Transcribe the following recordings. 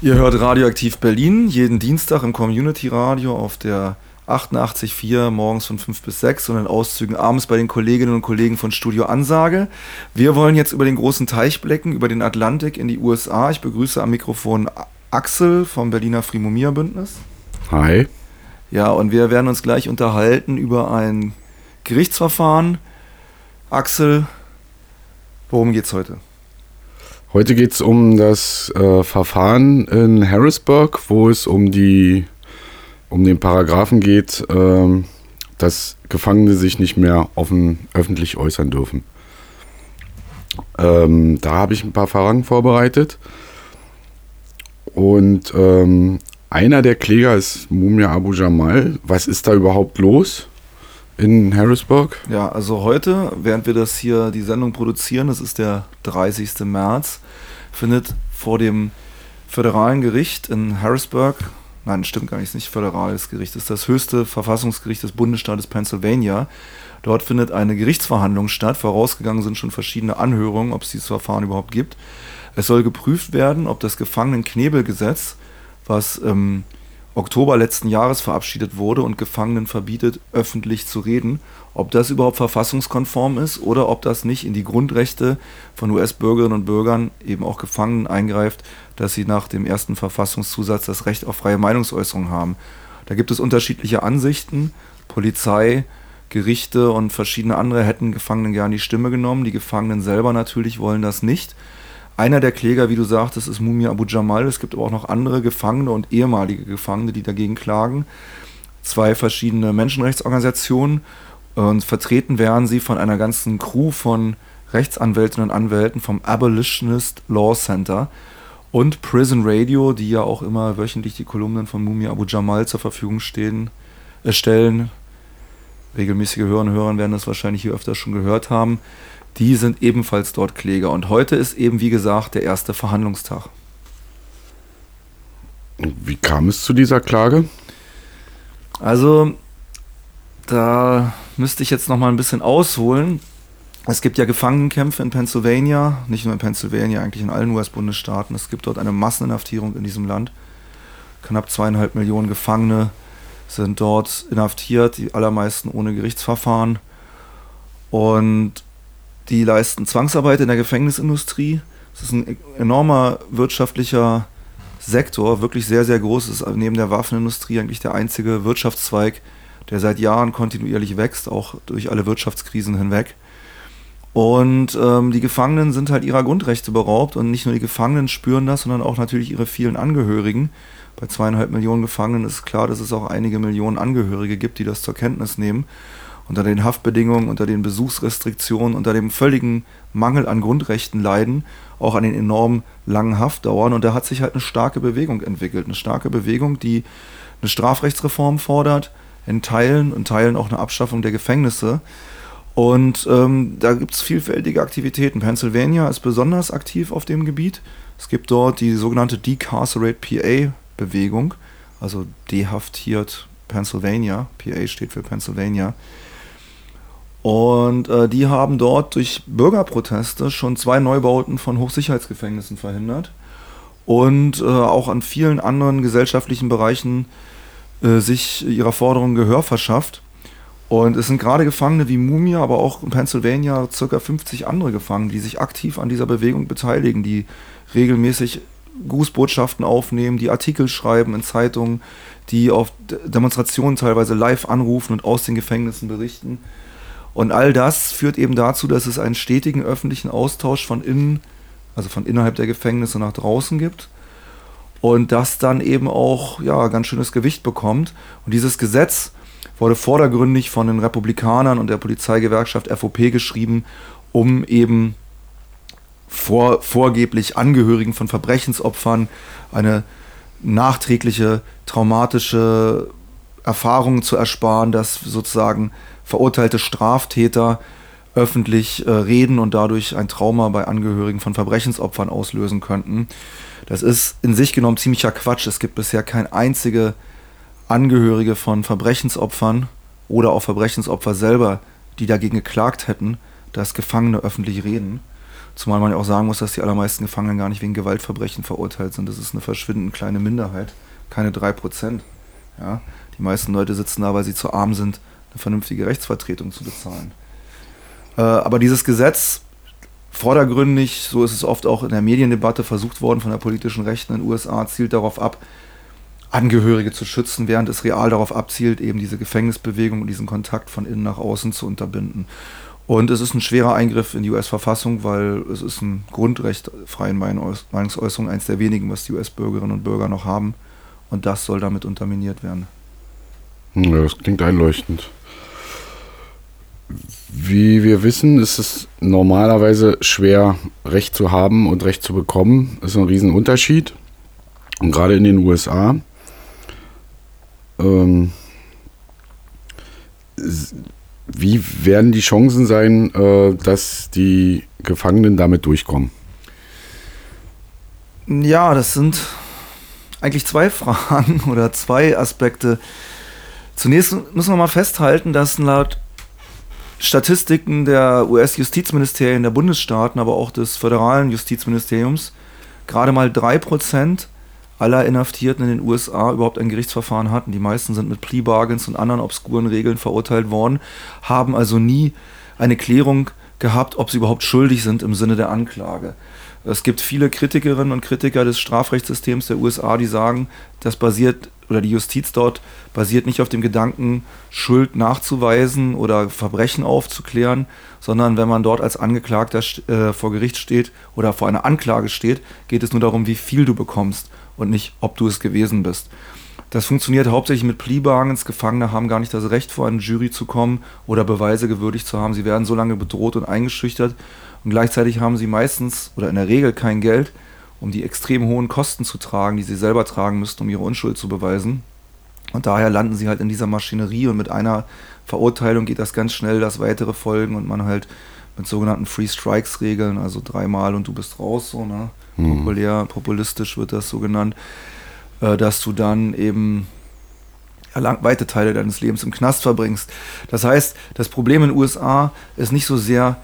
Ihr hört Radioaktiv Berlin jeden Dienstag im Community Radio auf der 88.4 morgens von 5 bis 6 und in Auszügen abends bei den Kolleginnen und Kollegen von Studio Ansage. Wir wollen jetzt über den großen Teich blicken, über den Atlantik in die USA. Ich begrüße am Mikrofon Axel vom Berliner Frimomia Bündnis. Hi. Ja, und wir werden uns gleich unterhalten über ein Gerichtsverfahren. Axel, worum geht's heute? Heute geht es um das äh, Verfahren in Harrisburg, wo es um die um den Paragraphen geht, äh, dass Gefangene sich nicht mehr offen öffentlich äußern dürfen. Ähm, da habe ich ein paar Fragen vorbereitet. Und ähm, einer der Kläger ist Mumia Abu Jamal. Was ist da überhaupt los? In Harrisburg? Ja, also heute, während wir das hier, die Sendung produzieren, das ist der 30. März, findet vor dem föderalen Gericht in Harrisburg, nein, stimmt gar nicht, nicht föderales Gericht, ist das höchste Verfassungsgericht des Bundesstaates Pennsylvania. Dort findet eine Gerichtsverhandlung statt. Vorausgegangen sind schon verschiedene Anhörungen, ob es dieses Verfahren überhaupt gibt. Es soll geprüft werden, ob das Gefangenenknebelgesetz, was ähm, Oktober letzten Jahres verabschiedet wurde und Gefangenen verbietet, öffentlich zu reden, ob das überhaupt verfassungskonform ist oder ob das nicht in die Grundrechte von US-Bürgerinnen und Bürgern, eben auch Gefangenen, eingreift, dass sie nach dem ersten Verfassungszusatz das Recht auf freie Meinungsäußerung haben. Da gibt es unterschiedliche Ansichten. Polizei, Gerichte und verschiedene andere hätten Gefangenen gern die Stimme genommen. Die Gefangenen selber natürlich wollen das nicht. Einer der Kläger, wie du sagtest, ist Mumia Abu Jamal. Es gibt aber auch noch andere Gefangene und ehemalige Gefangene, die dagegen klagen. Zwei verschiedene Menschenrechtsorganisationen. Und vertreten werden sie von einer ganzen Crew von Rechtsanwältinnen und Anwälten vom Abolitionist Law Center und Prison Radio, die ja auch immer wöchentlich die Kolumnen von Mumia Abu Jamal zur Verfügung stehen, äh, stellen. Regelmäßige Hörer und Hörer werden das wahrscheinlich hier öfter schon gehört haben die sind ebenfalls dort Kläger. Und heute ist eben, wie gesagt, der erste Verhandlungstag. Wie kam es zu dieser Klage? Also, da müsste ich jetzt noch mal ein bisschen ausholen. Es gibt ja Gefangenenkämpfe in Pennsylvania, nicht nur in Pennsylvania, eigentlich in allen US-Bundesstaaten. Es gibt dort eine Masseninhaftierung in diesem Land. Knapp zweieinhalb Millionen Gefangene sind dort inhaftiert, die allermeisten ohne Gerichtsverfahren. Und die leisten Zwangsarbeit in der Gefängnisindustrie. Das ist ein enormer wirtschaftlicher Sektor, wirklich sehr, sehr groß. Es ist neben der Waffenindustrie eigentlich der einzige Wirtschaftszweig, der seit Jahren kontinuierlich wächst, auch durch alle Wirtschaftskrisen hinweg. Und ähm, die Gefangenen sind halt ihrer Grundrechte beraubt und nicht nur die Gefangenen spüren das, sondern auch natürlich ihre vielen Angehörigen. Bei zweieinhalb Millionen Gefangenen ist klar, dass es auch einige Millionen Angehörige gibt, die das zur Kenntnis nehmen unter den Haftbedingungen, unter den Besuchsrestriktionen, unter dem völligen Mangel an Grundrechten leiden, auch an den enorm langen Haftdauern. Und da hat sich halt eine starke Bewegung entwickelt. Eine starke Bewegung, die eine Strafrechtsreform fordert, in Teilen und Teilen auch eine Abschaffung der Gefängnisse. Und ähm, da gibt es vielfältige Aktivitäten. Pennsylvania ist besonders aktiv auf dem Gebiet. Es gibt dort die sogenannte Decarcerate PA-Bewegung, also dehaftiert Pennsylvania. PA steht für Pennsylvania. Und äh, die haben dort durch Bürgerproteste schon zwei Neubauten von Hochsicherheitsgefängnissen verhindert und äh, auch an vielen anderen gesellschaftlichen Bereichen äh, sich ihrer Forderungen Gehör verschafft. Und es sind gerade Gefangene wie Mumia, aber auch in Pennsylvania circa 50 andere Gefangene, die sich aktiv an dieser Bewegung beteiligen, die regelmäßig Grußbotschaften aufnehmen, die Artikel schreiben in Zeitungen, die auf Demonstrationen teilweise live anrufen und aus den Gefängnissen berichten. Und all das führt eben dazu, dass es einen stetigen öffentlichen Austausch von innen, also von innerhalb der Gefängnisse nach draußen gibt. Und das dann eben auch ja, ganz schönes Gewicht bekommt. Und dieses Gesetz wurde vordergründig von den Republikanern und der Polizeigewerkschaft FOP geschrieben, um eben vor, vorgeblich Angehörigen von Verbrechensopfern eine nachträgliche traumatische Erfahrung zu ersparen, dass sozusagen verurteilte Straftäter öffentlich äh, reden und dadurch ein Trauma bei Angehörigen von Verbrechensopfern auslösen könnten. Das ist in sich genommen ziemlicher Quatsch. Es gibt bisher kein einzige Angehörige von Verbrechensopfern oder auch Verbrechensopfer selber, die dagegen geklagt hätten, dass Gefangene öffentlich reden. Zumal man ja auch sagen muss, dass die allermeisten Gefangenen gar nicht wegen Gewaltverbrechen verurteilt sind. Das ist eine verschwindend kleine Minderheit, keine 3%. Ja? Die meisten Leute sitzen da, weil sie zu arm sind, vernünftige Rechtsvertretung zu bezahlen. Äh, aber dieses Gesetz vordergründig, so ist es oft auch in der Mediendebatte versucht worden von der politischen Rechten in den USA, zielt darauf ab, Angehörige zu schützen, während es real darauf abzielt, eben diese Gefängnisbewegung und diesen Kontakt von innen nach außen zu unterbinden. Und es ist ein schwerer Eingriff in die US-Verfassung, weil es ist ein Grundrecht freien Meinungsäußerung, eines der wenigen, was die US-Bürgerinnen und Bürger noch haben. Und das soll damit unterminiert werden. Ja, das klingt einleuchtend. Wie wir wissen, ist es normalerweise schwer, Recht zu haben und Recht zu bekommen. Das ist ein Riesenunterschied. Und gerade in den USA. Ähm, wie werden die Chancen sein, äh, dass die Gefangenen damit durchkommen? Ja, das sind eigentlich zwei Fragen oder zwei Aspekte. Zunächst müssen wir mal festhalten, dass laut Statistiken der US-Justizministerien der Bundesstaaten, aber auch des föderalen Justizministeriums gerade mal 3% aller Inhaftierten in den USA überhaupt ein Gerichtsverfahren hatten. Die meisten sind mit Plea Bargains und anderen obskuren Regeln verurteilt worden, haben also nie eine Klärung gehabt, ob sie überhaupt schuldig sind im Sinne der Anklage. Es gibt viele Kritikerinnen und Kritiker des Strafrechtssystems der USA, die sagen, das basiert oder die Justiz dort basiert nicht auf dem Gedanken, Schuld nachzuweisen oder Verbrechen aufzuklären, sondern wenn man dort als Angeklagter äh, vor Gericht steht oder vor einer Anklage steht, geht es nur darum, wie viel du bekommst und nicht, ob du es gewesen bist. Das funktioniert hauptsächlich mit Pleabargains. Gefangene haben gar nicht das Recht, vor eine Jury zu kommen oder Beweise gewürdigt zu haben. Sie werden so lange bedroht und eingeschüchtert und gleichzeitig haben sie meistens oder in der Regel kein Geld, um die extrem hohen Kosten zu tragen, die sie selber tragen müssten, um ihre Unschuld zu beweisen. Und daher landen sie halt in dieser Maschinerie und mit einer Verurteilung geht das ganz schnell, dass weitere folgen und man halt mit sogenannten Free Strikes Regeln, also dreimal und du bist raus, so, ne? Mhm. Populär, populistisch wird das so genannt, äh, dass du dann eben weite Teile deines Lebens im Knast verbringst. Das heißt, das Problem in den USA ist nicht so sehr,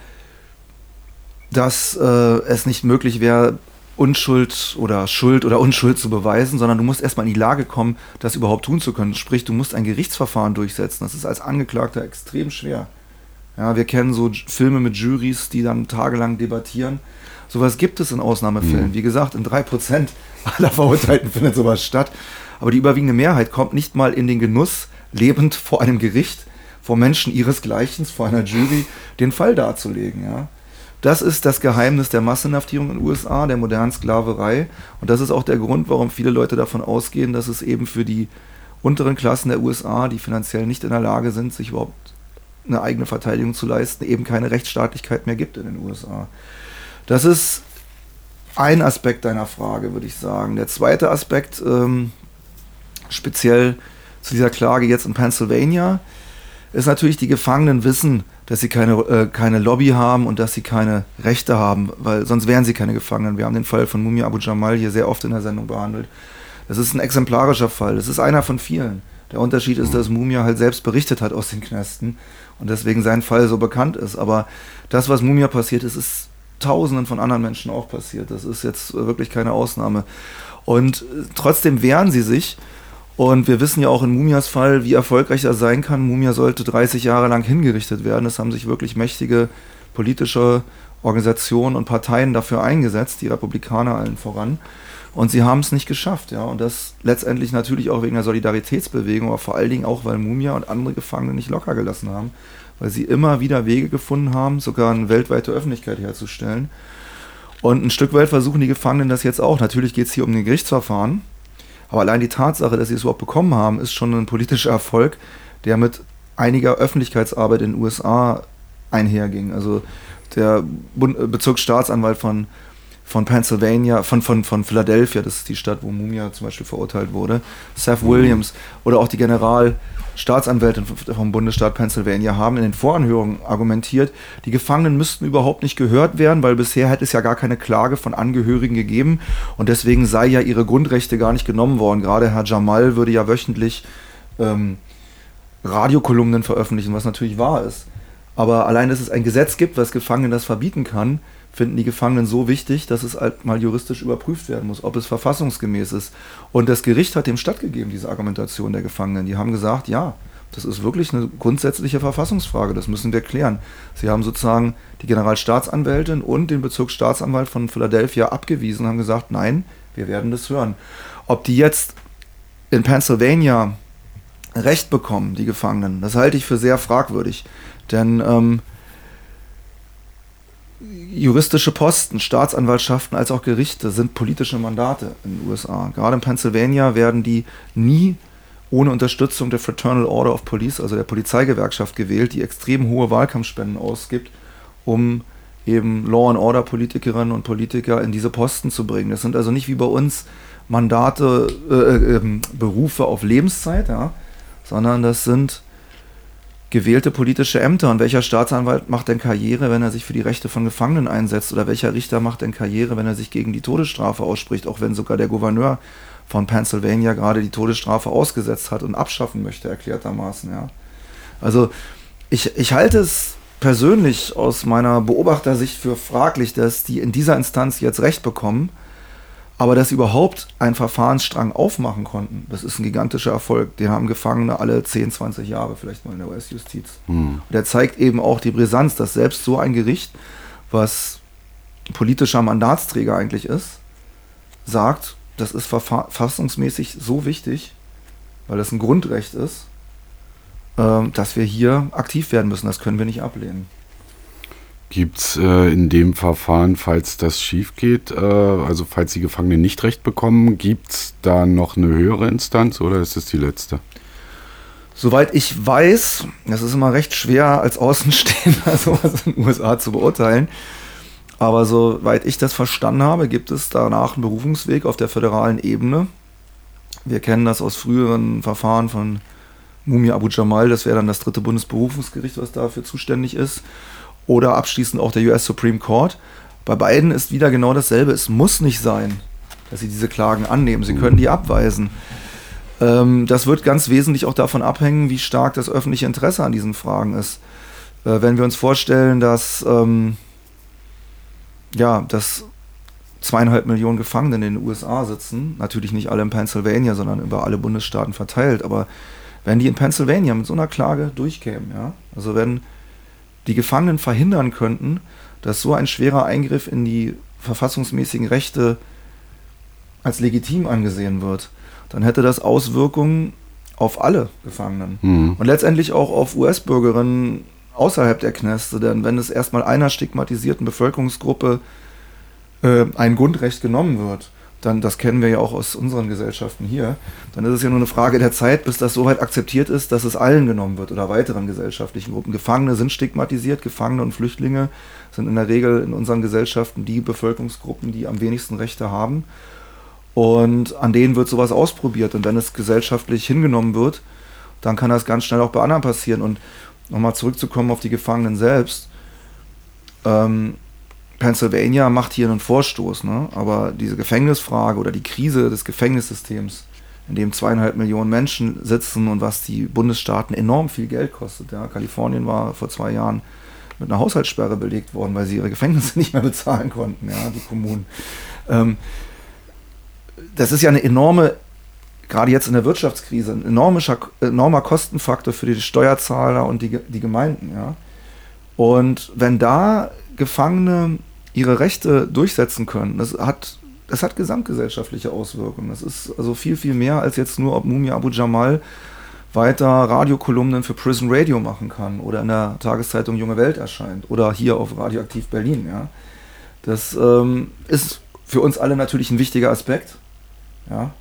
dass äh, es nicht möglich wäre, Unschuld oder Schuld oder Unschuld zu beweisen, sondern du musst erstmal in die Lage kommen, das überhaupt tun zu können. Sprich, du musst ein Gerichtsverfahren durchsetzen. Das ist als Angeklagter extrem schwer. Ja, wir kennen so Filme mit Juries, die dann tagelang debattieren. Sowas gibt es in Ausnahmefällen. Mhm. Wie gesagt, in 3% aller Verurteilten findet sowas statt. Aber die überwiegende Mehrheit kommt nicht mal in den Genuss, lebend vor einem Gericht, vor Menschen ihresgleichen, vor einer Jury, den Fall darzulegen. Ja. Das ist das Geheimnis der Massenhaftierung in den USA, der modernen Sklaverei. Und das ist auch der Grund, warum viele Leute davon ausgehen, dass es eben für die unteren Klassen der USA, die finanziell nicht in der Lage sind, sich überhaupt eine eigene Verteidigung zu leisten, eben keine Rechtsstaatlichkeit mehr gibt in den USA. Das ist ein Aspekt deiner Frage, würde ich sagen. Der zweite Aspekt, ähm, speziell zu dieser Klage jetzt in Pennsylvania, ist natürlich, die Gefangenen wissen, dass sie keine, äh, keine Lobby haben und dass sie keine Rechte haben, weil sonst wären sie keine Gefangenen. Wir haben den Fall von Mumia Abu Jamal hier sehr oft in der Sendung behandelt. Das ist ein exemplarischer Fall. Das ist einer von vielen. Der Unterschied ist, dass Mumia halt selbst berichtet hat aus den Knästen und deswegen sein Fall so bekannt ist. Aber das, was Mumia passiert ist, ist Tausenden von anderen Menschen auch passiert. Das ist jetzt wirklich keine Ausnahme. Und äh, trotzdem wehren sie sich und wir wissen ja auch in Mumias Fall, wie erfolgreich er sein kann. Mumia sollte 30 Jahre lang hingerichtet werden. Es haben sich wirklich mächtige politische Organisationen und Parteien dafür eingesetzt, die Republikaner allen voran. Und sie haben es nicht geschafft, ja. Und das letztendlich natürlich auch wegen der Solidaritätsbewegung, aber vor allen Dingen auch, weil Mumia und andere Gefangene nicht locker gelassen haben, weil sie immer wieder Wege gefunden haben, sogar eine weltweite Öffentlichkeit herzustellen. Und ein Stück weit versuchen die Gefangenen das jetzt auch. Natürlich geht es hier um ein Gerichtsverfahren, aber allein die Tatsache, dass sie es überhaupt bekommen haben, ist schon ein politischer Erfolg, der mit einiger Öffentlichkeitsarbeit in den USA einherging. Also der äh, Bezirksstaatsanwalt von, von Pennsylvania, von, von, von Philadelphia, das ist die Stadt, wo Mumia zum Beispiel verurteilt wurde, Seth Williams oder auch die General, Staatsanwältin vom Bundesstaat Pennsylvania haben in den Voranhörungen argumentiert, die Gefangenen müssten überhaupt nicht gehört werden, weil bisher hätte es ja gar keine Klage von Angehörigen gegeben und deswegen sei ja ihre Grundrechte gar nicht genommen worden. Gerade Herr Jamal würde ja wöchentlich ähm, Radiokolumnen veröffentlichen, was natürlich wahr ist. Aber allein, dass es ein Gesetz gibt, was Gefangenen das verbieten kann, finden die Gefangenen so wichtig, dass es halt mal juristisch überprüft werden muss, ob es verfassungsgemäß ist. Und das Gericht hat dem stattgegeben, diese Argumentation der Gefangenen. Die haben gesagt, ja, das ist wirklich eine grundsätzliche Verfassungsfrage, das müssen wir klären. Sie haben sozusagen die Generalstaatsanwältin und den Bezirksstaatsanwalt von Philadelphia abgewiesen, haben gesagt, nein, wir werden das hören. Ob die jetzt in Pennsylvania Recht bekommen, die Gefangenen, das halte ich für sehr fragwürdig. Denn ähm, juristische Posten, Staatsanwaltschaften als auch Gerichte sind politische Mandate in den USA. Gerade in Pennsylvania werden die nie ohne Unterstützung der Fraternal Order of Police, also der Polizeigewerkschaft, gewählt, die extrem hohe Wahlkampfspenden ausgibt, um eben Law and Order Politikerinnen und Politiker in diese Posten zu bringen. Das sind also nicht wie bei uns Mandate, äh, äh, Berufe auf Lebenszeit, ja, sondern das sind gewählte politische Ämter. Und welcher Staatsanwalt macht denn Karriere, wenn er sich für die Rechte von Gefangenen einsetzt? Oder welcher Richter macht denn Karriere, wenn er sich gegen die Todesstrafe ausspricht, auch wenn sogar der Gouverneur von Pennsylvania gerade die Todesstrafe ausgesetzt hat und abschaffen möchte, erklärtermaßen. Ja. Also ich, ich halte es persönlich aus meiner Beobachtersicht für fraglich, dass die in dieser Instanz jetzt Recht bekommen aber dass sie überhaupt einen Verfahrensstrang aufmachen konnten, das ist ein gigantischer Erfolg. Den haben Gefangene alle 10, 20 Jahre vielleicht mal in der US-Justiz. Hm. Der zeigt eben auch die Brisanz, dass selbst so ein Gericht, was politischer Mandatsträger eigentlich ist, sagt, das ist verfassungsmäßig so wichtig, weil das ein Grundrecht ist, äh, dass wir hier aktiv werden müssen. Das können wir nicht ablehnen. Gibt es äh, in dem Verfahren, falls das schief geht, äh, also falls die Gefangenen nicht recht bekommen, gibt es da noch eine höhere Instanz oder ist es die letzte? Soweit ich weiß, das ist immer recht schwer als Außenstehender sowas in den USA zu beurteilen, aber soweit ich das verstanden habe, gibt es danach einen Berufungsweg auf der föderalen Ebene. Wir kennen das aus früheren Verfahren von Mumi Abu Jamal, das wäre dann das dritte Bundesberufungsgericht, was dafür zuständig ist oder abschließend auch der US Supreme Court. Bei beiden ist wieder genau dasselbe. Es muss nicht sein, dass sie diese Klagen annehmen. Sie können die abweisen. Ähm, das wird ganz wesentlich auch davon abhängen, wie stark das öffentliche Interesse an diesen Fragen ist. Äh, wenn wir uns vorstellen, dass, ähm, ja, dass zweieinhalb Millionen Gefangene in den USA sitzen, natürlich nicht alle in Pennsylvania, sondern über alle Bundesstaaten verteilt, aber wenn die in Pennsylvania mit so einer Klage durchkämen, ja, also wenn die Gefangenen verhindern könnten, dass so ein schwerer Eingriff in die verfassungsmäßigen Rechte als legitim angesehen wird, dann hätte das Auswirkungen auf alle Gefangenen mhm. und letztendlich auch auf US-Bürgerinnen außerhalb der Kneste, denn wenn es erstmal einer stigmatisierten Bevölkerungsgruppe äh, ein Grundrecht genommen wird, dann, das kennen wir ja auch aus unseren Gesellschaften hier, dann ist es ja nur eine Frage der Zeit, bis das so weit akzeptiert ist, dass es allen genommen wird oder weiteren gesellschaftlichen Gruppen. Gefangene sind stigmatisiert, Gefangene und Flüchtlinge sind in der Regel in unseren Gesellschaften die Bevölkerungsgruppen, die am wenigsten Rechte haben. Und an denen wird sowas ausprobiert. Und wenn es gesellschaftlich hingenommen wird, dann kann das ganz schnell auch bei anderen passieren. Und nochmal zurückzukommen auf die Gefangenen selbst. Ähm, Pennsylvania macht hier einen Vorstoß, ne? aber diese Gefängnisfrage oder die Krise des Gefängnissystems, in dem zweieinhalb Millionen Menschen sitzen und was die Bundesstaaten enorm viel Geld kostet. Ja? Kalifornien war vor zwei Jahren mit einer Haushaltssperre belegt worden, weil sie ihre Gefängnisse nicht mehr bezahlen konnten, ja, die Kommunen. Ähm, das ist ja eine enorme, gerade jetzt in der Wirtschaftskrise, ein enormer, Kostenfaktor für die Steuerzahler und die, die Gemeinden. Ja? Und wenn da Gefangene ihre Rechte durchsetzen können, das hat, das hat gesamtgesellschaftliche Auswirkungen. Das ist also viel, viel mehr als jetzt nur, ob Mumia Abu Jamal weiter Radiokolumnen für Prison Radio machen kann oder in der Tageszeitung Junge Welt erscheint oder hier auf Radioaktiv Berlin. Ja. Das ähm, ist für uns alle natürlich ein wichtiger Aspekt. Ja.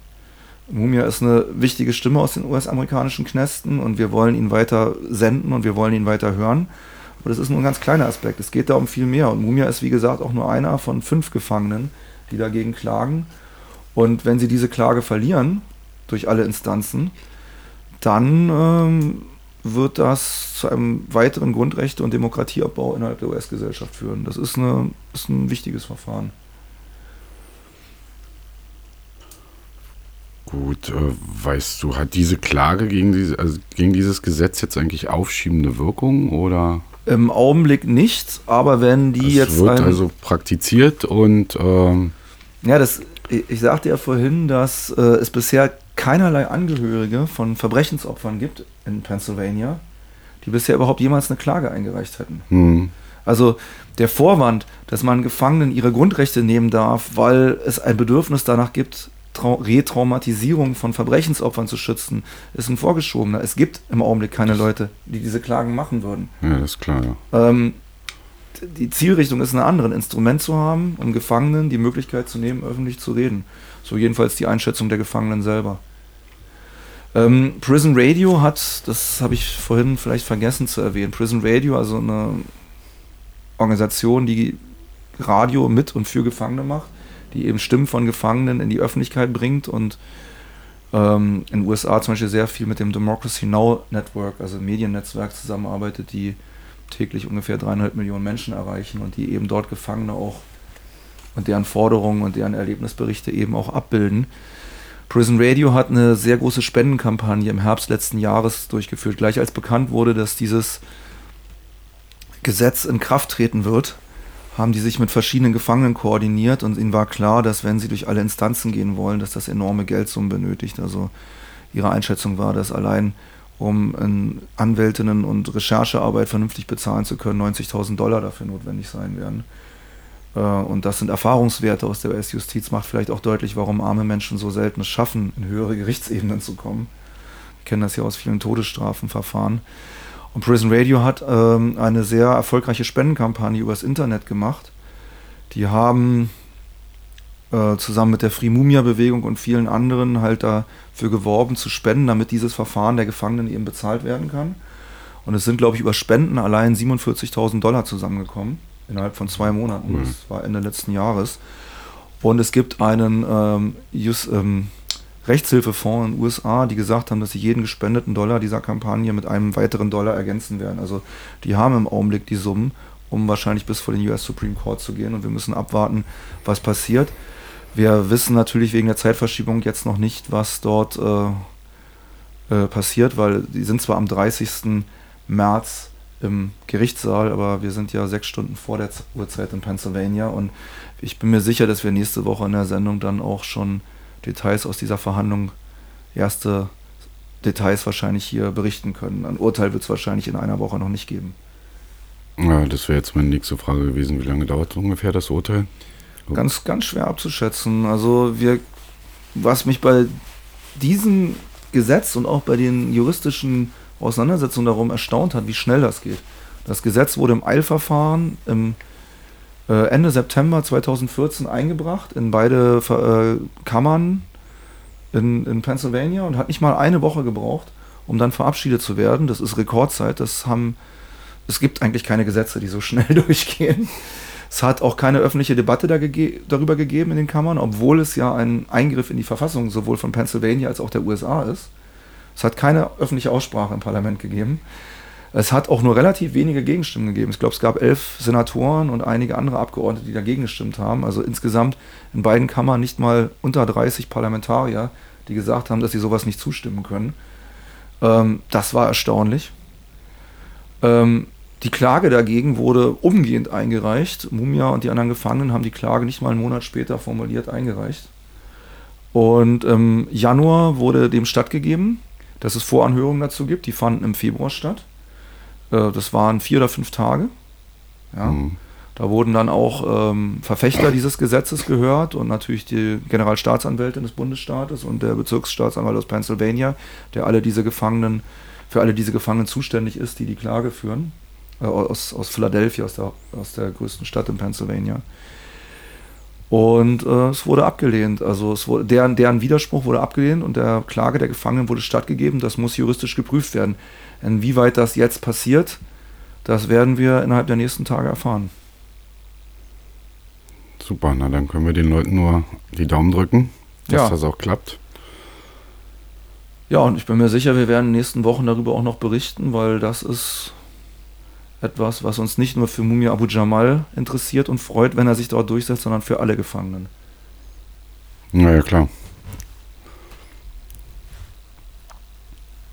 Mumia ist eine wichtige Stimme aus den US-amerikanischen Knästen und wir wollen ihn weiter senden und wir wollen ihn weiter hören. Aber das ist nur ein ganz kleiner Aspekt. Es geht da um viel mehr. Und Mumia ist, wie gesagt, auch nur einer von fünf Gefangenen, die dagegen klagen. Und wenn sie diese Klage verlieren, durch alle Instanzen, dann ähm, wird das zu einem weiteren Grundrechte- und Demokratieabbau innerhalb der US-Gesellschaft führen. Das ist, eine, ist ein wichtiges Verfahren. Gut, äh, weißt du, hat diese Klage gegen, diese, also gegen dieses Gesetz jetzt eigentlich aufschiebende Wirkung oder Im Augenblick nicht, aber wenn die das jetzt. wird also praktiziert und. Ähm ja, das, ich sagte ja vorhin, dass äh, es bisher keinerlei Angehörige von Verbrechensopfern gibt in Pennsylvania, die bisher überhaupt jemals eine Klage eingereicht hätten. Hm. Also der Vorwand, dass man Gefangenen ihre Grundrechte nehmen darf, weil es ein Bedürfnis danach gibt, Retraumatisierung von Verbrechensopfern zu schützen, ist ein vorgeschobener. Es gibt im Augenblick keine Leute, die diese Klagen machen würden. Ja, das ist klar, ja. Ähm, die Zielrichtung ist eine andere, ein Instrument zu haben, um Gefangenen die Möglichkeit zu nehmen, öffentlich zu reden. So jedenfalls die Einschätzung der Gefangenen selber. Ähm, Prison Radio hat, das habe ich vorhin vielleicht vergessen zu erwähnen, Prison Radio, also eine Organisation, die Radio mit und für Gefangene macht, die eben Stimmen von Gefangenen in die Öffentlichkeit bringt und ähm, in den USA zum Beispiel sehr viel mit dem Democracy Now! Network, also Mediennetzwerk zusammenarbeitet, die täglich ungefähr dreieinhalb Millionen Menschen erreichen und die eben dort Gefangene auch und deren Forderungen und deren Erlebnisberichte eben auch abbilden. Prison Radio hat eine sehr große Spendenkampagne im Herbst letzten Jahres durchgeführt, gleich als bekannt wurde, dass dieses Gesetz in Kraft treten wird, haben die sich mit verschiedenen Gefangenen koordiniert und ihnen war klar, dass wenn sie durch alle Instanzen gehen wollen, dass das enorme Geldsummen benötigt. Also ihre Einschätzung war, dass allein um Anwältinnen und Recherchearbeit vernünftig bezahlen zu können, 90.000 Dollar dafür notwendig sein werden. Äh, und das sind Erfahrungswerte aus der US-Justiz, macht vielleicht auch deutlich, warum arme Menschen so selten es schaffen, in höhere Gerichtsebenen zu kommen. Wir kennen das ja aus vielen Todesstrafenverfahren. Und Prison Radio hat ähm, eine sehr erfolgreiche Spendenkampagne übers Internet gemacht. Die haben äh, zusammen mit der Free Mumia Bewegung und vielen anderen halt dafür geworben zu spenden, damit dieses Verfahren der Gefangenen eben bezahlt werden kann. Und es sind, glaube ich, über Spenden allein 47.000 Dollar zusammengekommen innerhalb von zwei Monaten. Mhm. Das war Ende letzten Jahres. Und es gibt einen ähm, Just, ähm, Rechtshilfefonds in den USA, die gesagt haben, dass sie jeden gespendeten Dollar dieser Kampagne mit einem weiteren Dollar ergänzen werden. Also die haben im Augenblick die Summen, um wahrscheinlich bis vor den US Supreme Court zu gehen. Und wir müssen abwarten, was passiert. Wir wissen natürlich wegen der Zeitverschiebung jetzt noch nicht, was dort äh, äh, passiert, weil die sind zwar am 30. März im Gerichtssaal, aber wir sind ja sechs Stunden vor der Uhrzeit in Pennsylvania und ich bin mir sicher, dass wir nächste Woche in der Sendung dann auch schon Details aus dieser Verhandlung, erste Details wahrscheinlich hier berichten können. Ein Urteil wird es wahrscheinlich in einer Woche noch nicht geben. Ja, das wäre jetzt meine nächste Frage gewesen. Wie lange dauert ungefähr das Urteil? Ganz, ganz schwer abzuschätzen. Also wir, was mich bei diesem Gesetz und auch bei den juristischen Auseinandersetzungen darum erstaunt hat, wie schnell das geht. Das Gesetz wurde im Eilverfahren im äh, Ende September 2014 eingebracht in beide äh, Kammern in, in Pennsylvania und hat nicht mal eine Woche gebraucht, um dann verabschiedet zu werden. Das ist Rekordzeit. Das haben, es gibt eigentlich keine Gesetze, die so schnell durchgehen. Es hat auch keine öffentliche Debatte da gege darüber gegeben in den Kammern, obwohl es ja ein Eingriff in die Verfassung sowohl von Pennsylvania als auch der USA ist. Es hat keine öffentliche Aussprache im Parlament gegeben. Es hat auch nur relativ wenige Gegenstimmen gegeben. Ich glaube, es gab elf Senatoren und einige andere Abgeordnete, die dagegen gestimmt haben. Also insgesamt in beiden Kammern nicht mal unter 30 Parlamentarier, die gesagt haben, dass sie sowas nicht zustimmen können. Ähm, das war erstaunlich. Ähm, die Klage dagegen wurde umgehend eingereicht. Mumia und die anderen Gefangenen haben die Klage nicht mal einen Monat später formuliert eingereicht. Und im Januar wurde dem stattgegeben, dass es Voranhörungen dazu gibt. Die fanden im Februar statt. Äh, das waren vier oder fünf Tage. Ja. Mhm. Da wurden dann auch ähm, Verfechter dieses Gesetzes gehört und natürlich die Generalstaatsanwältin des Bundesstaates und der Bezirksstaatsanwalt aus Pennsylvania, der alle diese Gefangenen, für alle diese Gefangenen zuständig ist, die die Klage führen äh, aus, aus Philadelphia, aus der, aus der größten Stadt in Pennsylvania. Und äh, es wurde abgelehnt. Also es wurde, deren, deren Widerspruch wurde abgelehnt und der Klage der Gefangenen wurde stattgegeben. Das muss juristisch geprüft werden. Inwieweit das jetzt passiert, das werden wir innerhalb der nächsten Tage erfahren. Super, na dann können wir den Leuten nur die Daumen drücken, dass ja. das auch klappt. Ja, und ich bin mir sicher, wir werden in den nächsten Wochen darüber auch noch berichten, weil das ist etwas, was uns nicht nur für Mumia Abu Jamal interessiert und freut, wenn er sich dort durchsetzt, sondern für alle Gefangenen. Naja, klar.